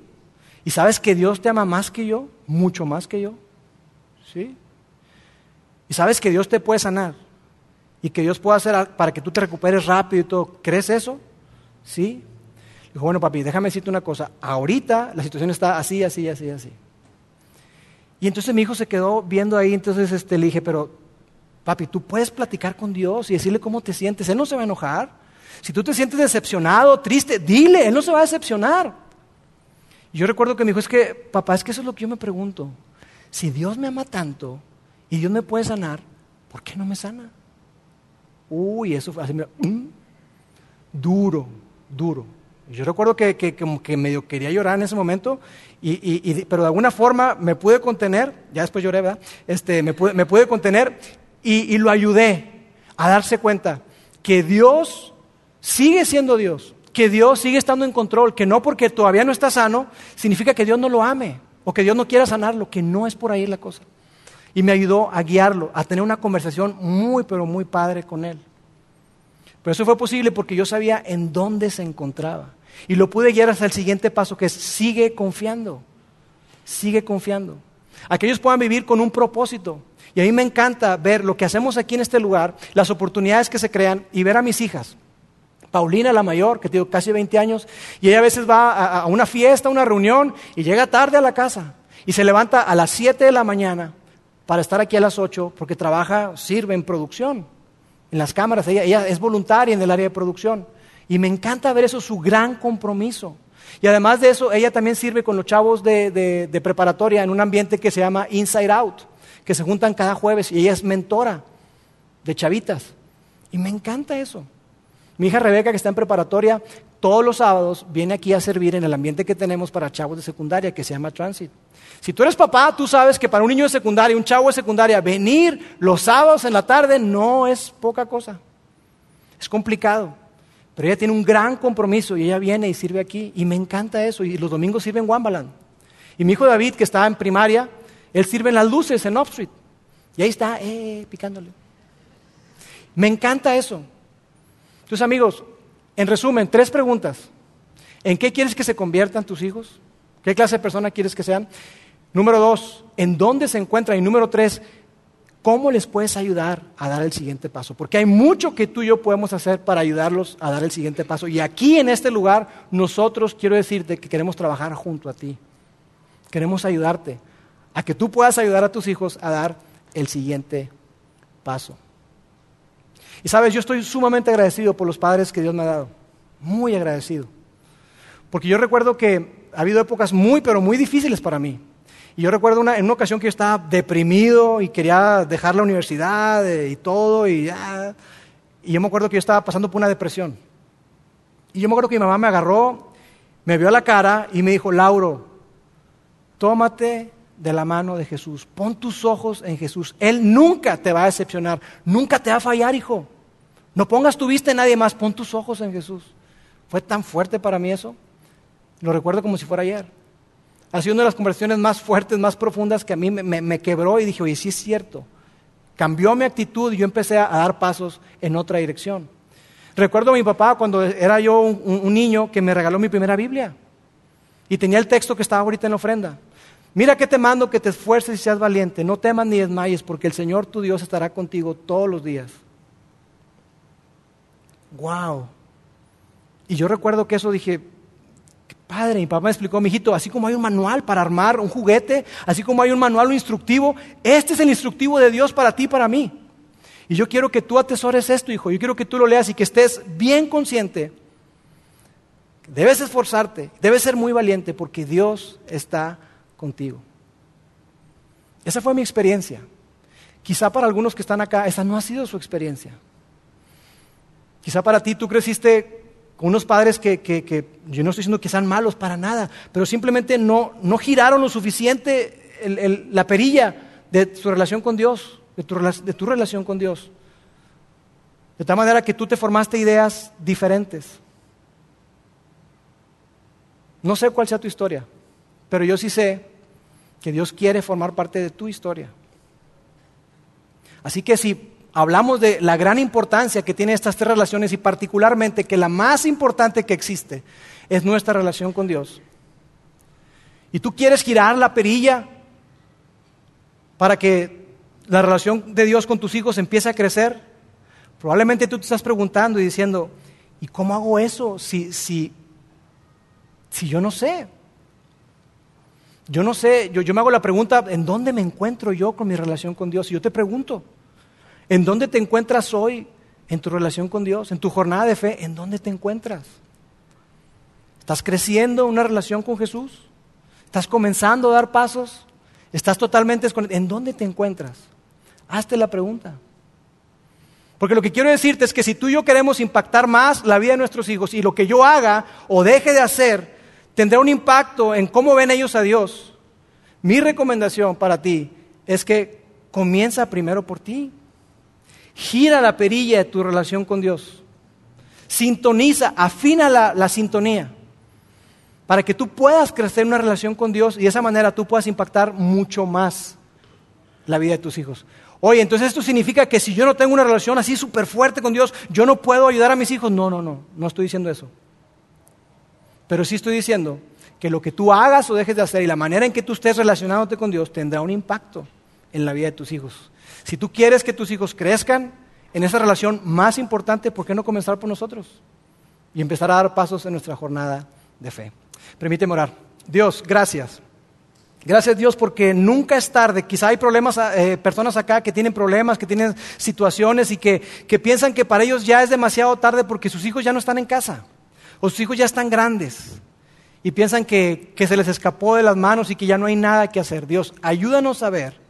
¿Y sabes que Dios te ama más que yo? Mucho más que yo. ¿Sí? ¿Y sabes que Dios te puede sanar? Y que Dios puede hacer para que tú te recuperes rápido y todo. ¿Crees eso? Sí. Dijo, bueno papi, déjame decirte una cosa. Ahorita la situación está así, así, así, así. Y entonces mi hijo se quedó viendo ahí, entonces este, le dije, pero Papi, tú puedes platicar con Dios y decirle cómo te sientes. Él no se va a enojar. Si tú te sientes decepcionado, triste, dile, Él no se va a decepcionar. yo recuerdo que me dijo, es que, papá, es que eso es lo que yo me pregunto. Si Dios me ama tanto y Dios me puede sanar, ¿por qué no me sana? Uy, eso fue así, mm, duro, duro. Yo recuerdo que, que, medio quería llorar en ese momento, y, pero de alguna forma me pude contener, ya después lloré, ¿verdad? Este, me, pude, me pude contener y, lo ayudé a darse cuenta que Dios sigue siendo Dios, que Dios sigue estando en control, que no porque todavía no está sano significa que Dios no lo ame o que Dios no quiera sanarlo, que no es por ahí la cosa. Y me ayudó a guiarlo, a tener una conversación muy, pero muy padre con él. Pero eso fue posible porque yo sabía en dónde se encontraba. Y lo pude guiar hasta el siguiente paso, que es sigue confiando, sigue confiando. a que ellos puedan vivir con un propósito. Y a mí me encanta ver lo que hacemos aquí en este lugar, las oportunidades que se crean y ver a mis hijas. Paulina, la mayor, que tiene casi 20 años, y ella a veces va a, una fiesta, a una reunión, y llega tarde a la casa, y se levanta a las 7 de la mañana para estar aquí a las 8, porque trabaja, sirve en producción, en las cámaras, ella es voluntaria en el área de producción. Y me encanta ver eso, su gran compromiso. Y además de eso, ella también sirve con los chavos de, preparatoria en un ambiente que se llama Inside Out, que se juntan cada jueves y ella es mentora de chavitas. Y me encanta eso. Mi hija Rebeca, que está en preparatoria, todos los sábados viene aquí a servir en el ambiente que tenemos para chavos de secundaria, que se llama Transit. Si tú eres papá, tú sabes que para un niño de secundaria, un chavo de secundaria, venir los sábados en la tarde no es poca cosa. Es complicado. Pero ella tiene un gran compromiso y ella viene y sirve aquí. Y me encanta eso. Y los domingos sirve en Wambaland. Y mi hijo David, que está en primaria, él sirve en las luces en Street. Y ahí está, eh, picándole. Me encanta eso. Entonces, amigos, en resumen, tres preguntas. ¿En qué quieres que se conviertan tus hijos? ¿Qué clase de persona quieres que sean? Número dos, ¿en dónde se encuentran? Y número tres, ¿cómo les puedes ayudar a dar el siguiente paso? Porque hay mucho que tú y yo podemos hacer para ayudarlos a dar el siguiente paso. Y aquí en este lugar, nosotros quiero decirte que queremos trabajar junto a ti. Queremos ayudarte a que tú puedas ayudar a tus hijos a dar el siguiente paso. Y sabes, yo estoy sumamente agradecido por los padres que Dios me ha dado. Muy agradecido. Porque yo recuerdo que ha habido épocas muy, pero muy difíciles para mí. Y yo recuerdo una, en una ocasión que yo estaba deprimido y quería dejar la universidad eh, y todo. Y, yo me acuerdo que yo estaba pasando por una depresión. Y yo me acuerdo que mi mamá me agarró, me vio la cara y me dijo, Lauro, tómate de la mano de Jesús. Pon tus ojos en Jesús. Él nunca te va a decepcionar, nunca te va a fallar, hijo. No pongas tu vista en nadie más, pon tus ojos en Jesús. Fue tan fuerte para mí eso. Lo recuerdo como si fuera ayer. Ha sido una de las conversaciones más fuertes, más profundas que a mí me, quebró y dije, oye, sí es cierto. Cambió mi actitud y yo empecé a, dar pasos en otra dirección. Recuerdo a mi papá cuando era yo un, un niño que me regaló mi primera Biblia. Y tenía el texto que estaba ahorita en la ofrenda. Mira que te mando que te esfuerces y seas valiente, no temas ni desmayes, porque el Señor tu Dios estará contigo todos los días. Wow. Y yo recuerdo que eso dije, padre, mi papá me explicó, mijito, así como hay un manual para armar un juguete, así como hay un manual instructivo, este es el instructivo de Dios para ti y para mí. Y yo quiero que tú atesores esto, hijo, yo quiero que tú lo leas y que estés bien consciente. Debes esforzarte, debes ser muy valiente porque Dios está contigo. Esa fue mi experiencia. Quizá para algunos que están acá, esa no ha sido su experiencia. Quizá para ti tú creciste con unos padres que, yo no estoy diciendo que sean malos para nada, pero simplemente no, no giraron lo suficiente la perilla de su relación con Dios, de tu relación con Dios. De tal manera que tú te formaste ideas diferentes. No sé cuál sea tu historia, pero yo sí sé que Dios quiere formar parte de tu historia. Así que si hablamos de la gran importancia que tienen estas tres relaciones y particularmente que la más importante que existe es nuestra relación con Dios, y tú quieres girar la perilla para que la relación de Dios con tus hijos empiece a crecer, probablemente tú te estás preguntando y diciendo, ¿y cómo hago eso si, si, si yo no sé? Yo no sé, yo, yo me hago la pregunta, ¿en dónde me encuentro yo con mi relación con Dios? Y yo te pregunto, ¿en dónde te encuentras hoy en tu relación con Dios? En tu jornada de fe, ¿en dónde te encuentras? ¿Estás creciendo en una relación con Jesús? ¿Estás comenzando a dar pasos? ¿Estás totalmente desconectado? ¿En dónde te encuentras? Hazte la pregunta. Porque lo que quiero decirte es que si tú y yo queremos impactar más la vida de nuestros hijos y lo que yo haga o deje de hacer tendrá un impacto en cómo ven ellos a Dios. Mi recomendación para ti es que comienza primero por ti. Gira la perilla de tu relación con Dios. Sintoniza, afina la, sintonía para que tú puedas crecer en una relación con Dios y de esa manera tú puedas impactar mucho más la vida de tus hijos. Oye, entonces esto significa que si yo no tengo una relación así súper fuerte con Dios, yo no puedo ayudar a mis hijos. No, no, no, no estoy diciendo eso. Pero sí estoy diciendo que lo que tú hagas o dejes de hacer y la manera en que tú estés relacionándote con Dios tendrá un impacto en la vida de tus hijos. Si tú quieres que tus hijos crezcan en esa relación más importante, ¿por qué no comenzar por nosotros? Y empezar a dar pasos en nuestra jornada de fe. Permíteme orar. Dios, gracias. Gracias Dios porque nunca es tarde. Quizá hay problemas, eh, personas acá que tienen problemas, que tienen situaciones y que, que piensan que para ellos ya es demasiado tarde porque sus hijos ya no están en casa o sus hijos ya están grandes y piensan que, que se les escapó de las manos y que ya no hay nada que hacer. Dios, ayúdanos a ver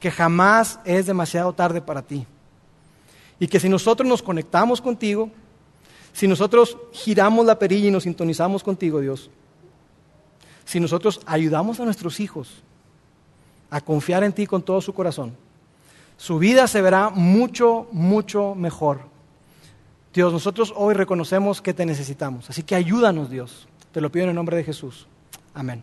que jamás es demasiado tarde para ti. Y que si nosotros nos conectamos contigo, si nosotros giramos la perilla y nos sintonizamos contigo, Dios, si nosotros ayudamos a nuestros hijos a confiar en ti con todo su corazón, su vida se verá mucho, mucho mejor. Dios, nosotros hoy reconocemos que te necesitamos, así que ayúdanos, Dios. Te lo pido en el nombre de Jesús. Amén.